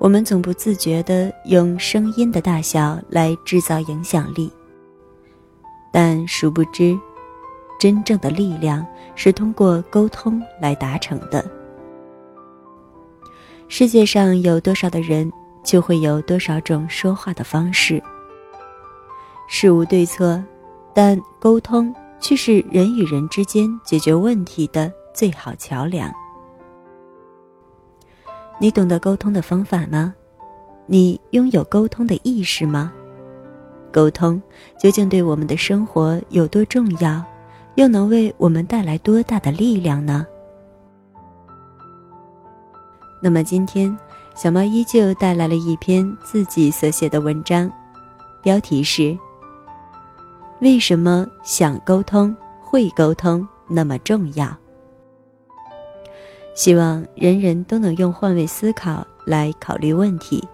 我们总不自觉地用声音的大小来制造影响力，但殊不知，真正的力量是通过沟通来达成的。世界上有多少的人，就会有多少种说话的方式。事无对错，但沟通却是人与人之间解决问题的最好桥梁。你懂得沟通的方法吗？你拥有沟通的意识吗？沟通究竟对我们的生活有多重要，又能为我们带来多大的力量呢？那么今天，小猫依旧带来了一篇自己所写的文章，标题是“为什么想沟通、会沟通那么重要”。希望人人都能用换位思考来考虑问题，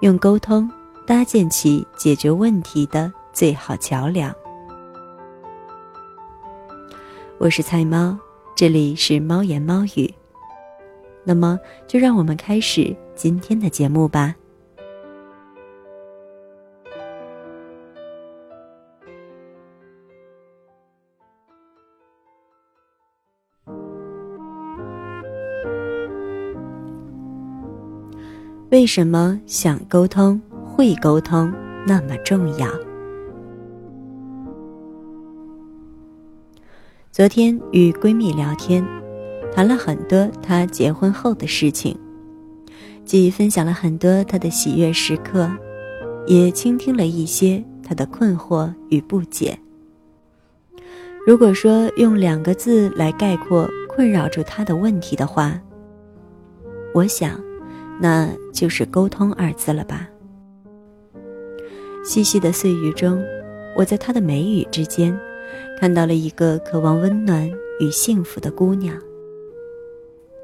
用沟通搭建起解决问题的最好桥梁。我是菜猫，这里是猫言猫语。那么，就让我们开始今天的节目吧。为什么想沟通、会沟通那么重要？昨天与闺蜜聊天，谈了很多她结婚后的事情，既分享了很多她的喜悦时刻，也倾听了一些她的困惑与不解。如果说用两个字来概括困扰住她的问题的话，我想。那就是“沟通”二字了吧？细细的碎语中，我在她的眉宇之间，看到了一个渴望温暖与幸福的姑娘。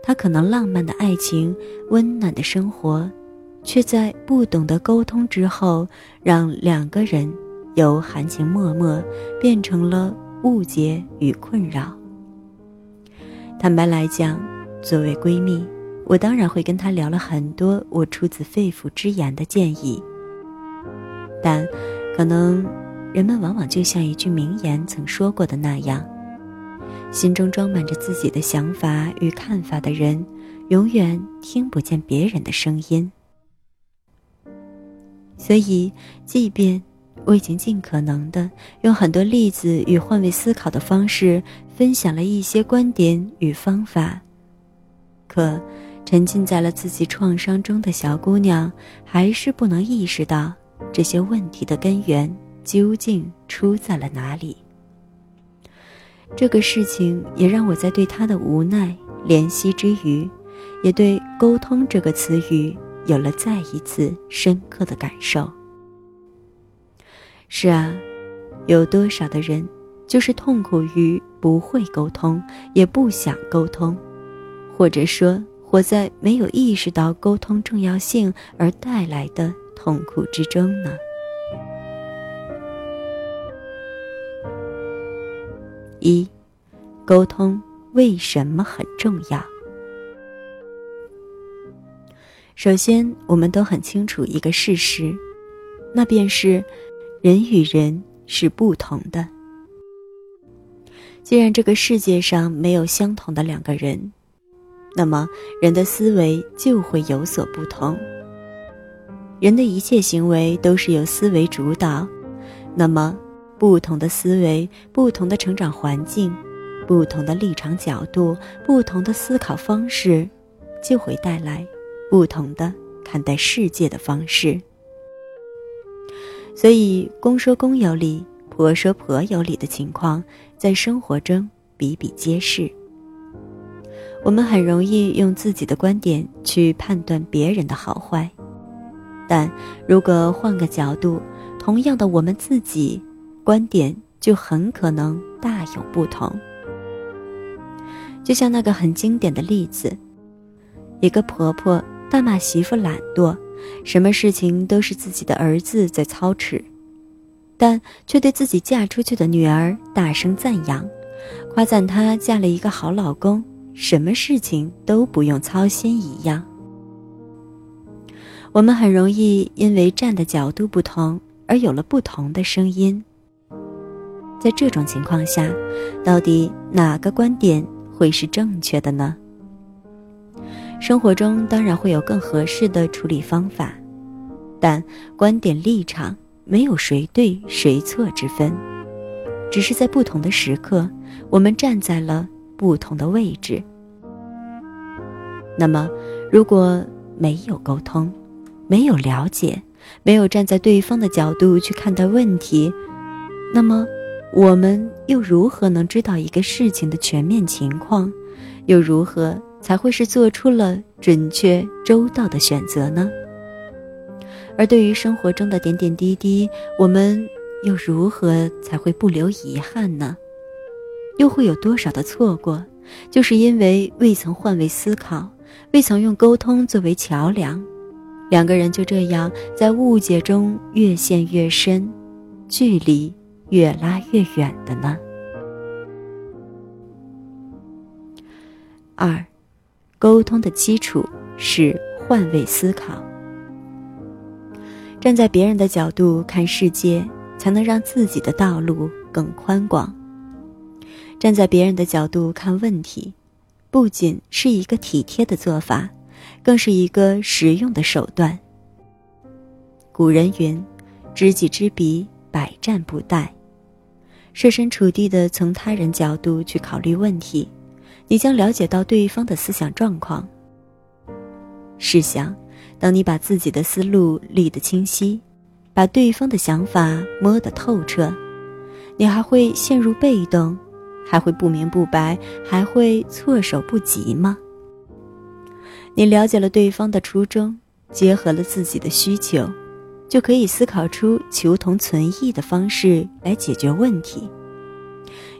她可能浪漫的爱情、温暖的生活，却在不懂得沟通之后，让两个人由含情脉脉变成了误解与困扰。坦白来讲，作为闺蜜。我当然会跟他聊了很多我出自肺腑之言的建议，但，可能，人们往往就像一句名言曾说过的那样，心中装满着自己的想法与看法的人，永远听不见别人的声音。所以，即便我已经尽可能的用很多例子与换位思考的方式分享了一些观点与方法，可。沉浸在了自己创伤中的小姑娘，还是不能意识到这些问题的根源究竟出在了哪里。这个事情也让我在对她的无奈怜惜之余，也对“沟通”这个词语有了再一次深刻的感受。是啊，有多少的人就是痛苦于不会沟通，也不想沟通，或者说。活在没有意识到沟通重要性而带来的痛苦之中呢？一，沟通为什么很重要？首先，我们都很清楚一个事实，那便是人与人是不同的。既然这个世界上没有相同的两个人。那么，人的思维就会有所不同。人的一切行为都是由思维主导。那么，不同的思维、不同的成长环境、不同的立场角度、不同的思考方式，就会带来不同的看待世界的方式。所以，公说公有理，婆说婆有理的情况，在生活中比比皆是。我们很容易用自己的观点去判断别人的好坏，但如果换个角度，同样的我们自己观点就很可能大有不同。就像那个很经典的例子，一个婆婆大骂媳妇懒惰，什么事情都是自己的儿子在操持，但却对自己嫁出去的女儿大声赞扬，夸赞她嫁了一个好老公。什么事情都不用操心一样。我们很容易因为站的角度不同而有了不同的声音。在这种情况下，到底哪个观点会是正确的呢？生活中当然会有更合适的处理方法，但观点立场没有谁对谁错之分，只是在不同的时刻，我们站在了不同的位置。那么，如果没有沟通，没有了解，没有站在对方的角度去看待问题，那么我们又如何能知道一个事情的全面情况？又如何？才会是做出了准确周到的选择呢。而对于生活中的点点滴滴，我们又如何才会不留遗憾呢？又会有多少的错过，就是因为未曾换位思考，未曾用沟通作为桥梁，两个人就这样在误解中越陷越深，距离越拉越远的呢？二。沟通的基础是换位思考，站在别人的角度看世界，才能让自己的道路更宽广。站在别人的角度看问题，不仅是一个体贴的做法，更是一个实用的手段。古人云：“知己知彼，百战不殆。”设身处地的从他人角度去考虑问题。你将了解到对方的思想状况。试想，当你把自己的思路理得清晰，把对方的想法摸得透彻，你还会陷入被动，还会不明不白，还会措手不及吗？你了解了对方的初衷，结合了自己的需求，就可以思考出求同存异的方式来解决问题。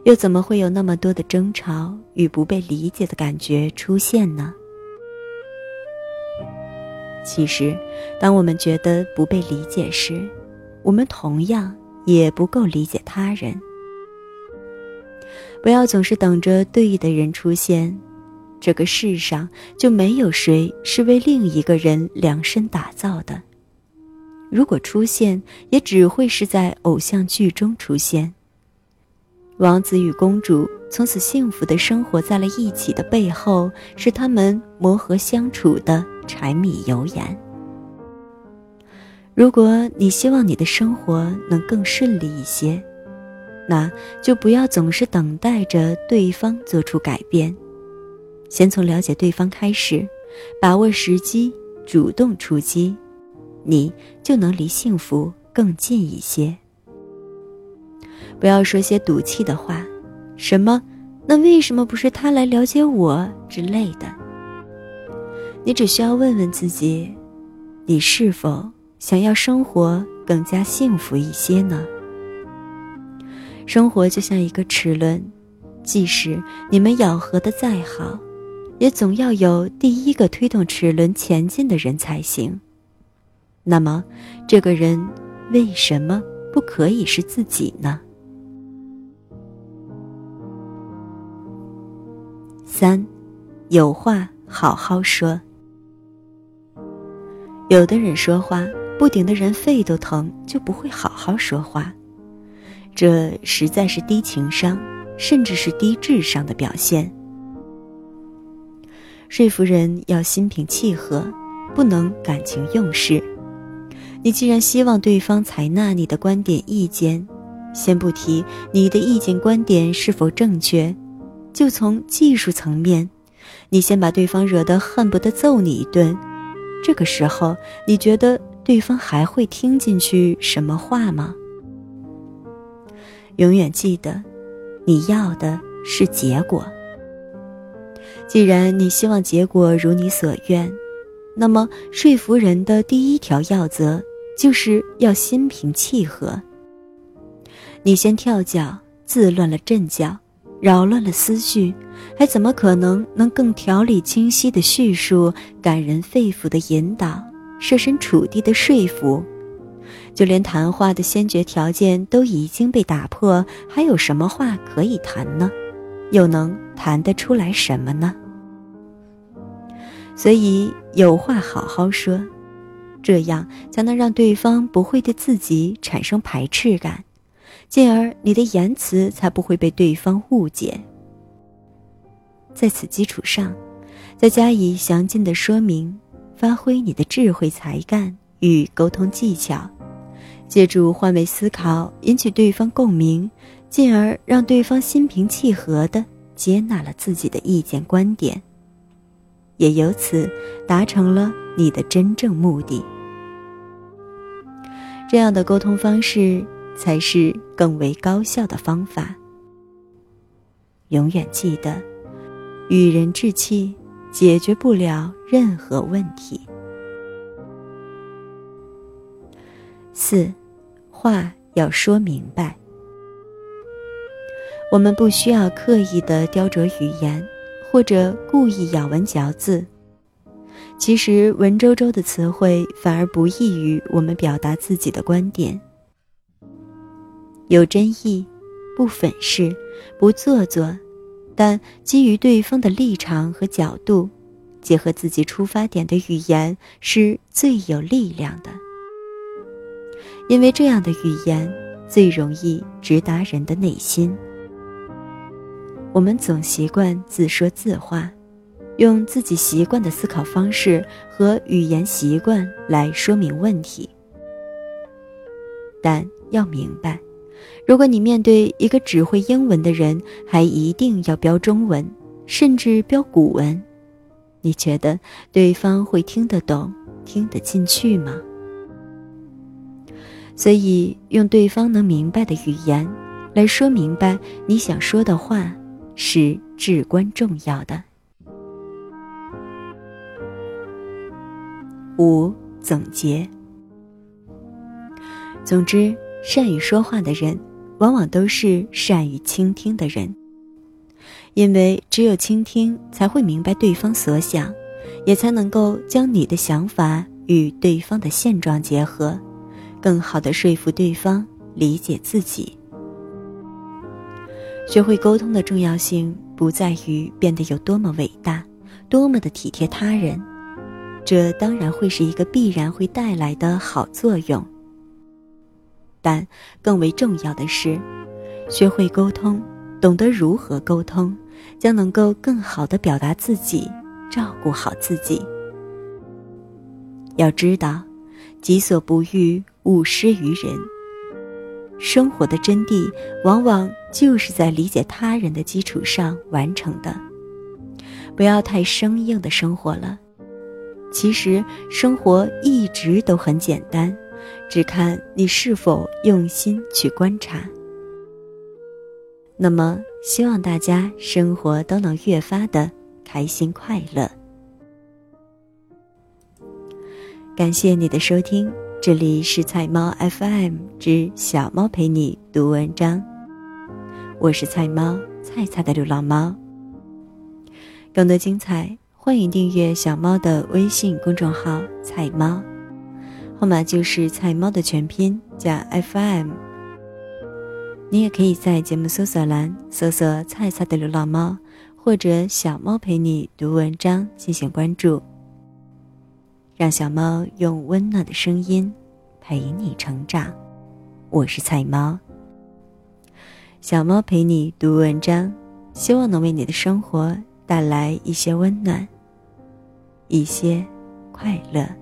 又怎么会有那么多的争吵与不被理解的感觉出现呢？其实，当我们觉得不被理解时，我们同样也不够理解他人。不要总是等着对的人出现，这个世上就没有谁是为另一个人量身打造的。如果出现，也只会是在偶像剧中出现。王子与公主从此幸福的生活在了一起的背后，是他们磨合相处的柴米油盐。如果你希望你的生活能更顺利一些，那就不要总是等待着对方做出改变，先从了解对方开始，把握时机，主动出击，你就能离幸福更近一些。不要说些赌气的话，什么“那为什么不是他来了解我”之类的。你只需要问问自己：你是否想要生活更加幸福一些呢？生活就像一个齿轮，即使你们咬合的再好，也总要有第一个推动齿轮前进的人才行。那么，这个人为什么不可以是自己呢？三，有话好好说。有的人说话不顶的人肺都疼，就不会好好说话，这实在是低情商，甚至是低智商的表现。说服人要心平气和，不能感情用事。你既然希望对方采纳你的观点意见，先不提你的意见观点是否正确。就从技术层面，你先把对方惹得恨不得揍你一顿，这个时候你觉得对方还会听进去什么话吗？永远记得，你要的是结果。既然你希望结果如你所愿，那么说服人的第一条要则就是要心平气和。你先跳脚，自乱了阵脚。扰乱了思绪，还怎么可能能更条理清晰的叙述、感人肺腑的引导、设身处地的说服？就连谈话的先决条件都已经被打破，还有什么话可以谈呢？又能谈得出来什么呢？所以有话好好说，这样才能让对方不会对自己产生排斥感，进而你的言辞才不会被对方误解。在此基础上，再加以详尽的说明，发挥你的智慧才干与沟通技巧，借助换位思考引起对方共鸣，进而让对方心平气和地接纳了自己的意见观点，也由此达成了你的真正目的。这样的沟通方式才是更为高效的方法。永远记得。与人置气，解决不了任何问题。四，话要说明白。我们不需要刻意的雕琢语言，或者故意咬文嚼字。其实文绉绉的词汇反而不易于我们表达自己的观点。有真意，不粉饰，不做作。但基于对方的立场和角度，结合自己出发点的语言是最有力量的，因为这样的语言最容易直达人的内心。我们总习惯自说自话，用自己习惯的思考方式和语言习惯来说明问题，但要明白。如果你面对一个只会英文的人，还一定要标中文，甚至标古文，你觉得对方会听得懂、听得进去吗？所以，用对方能明白的语言来说明白你想说的话，是至关重要的。五总结。总之。善于说话的人，往往都是善于倾听的人。因为只有倾听，才会明白对方所想，也才能够将你的想法与对方的现状结合，更好的说服对方理解自己。学会沟通的重要性，不在于变得有多么伟大，多么的体贴他人，这当然会是一个必然会带来的好作用。但更为重要的是，学会沟通，懂得如何沟通，将能够更好的表达自己，照顾好自己。要知道，己所不欲，勿施于人。生活的真谛，往往就是在理解他人的基础上完成的。不要太生硬的生活了，其实生活一直都很简单。只看你是否用心去观察。那么，希望大家生活都能越发的开心快乐。感谢你的收听，这里是菜猫 FM 之小猫陪你读文章，我是菜猫菜菜的流浪猫。更多精彩，欢迎订阅小猫的微信公众号“菜猫”。号码就是菜猫的全拼加 FM。你也可以在节目搜索栏搜索“菜菜的流浪猫”或者“小猫陪你读文章”进行关注，让小猫用温暖的声音陪你成长。我是菜猫，小猫陪你读文章，希望能为你的生活带来一些温暖，一些快乐。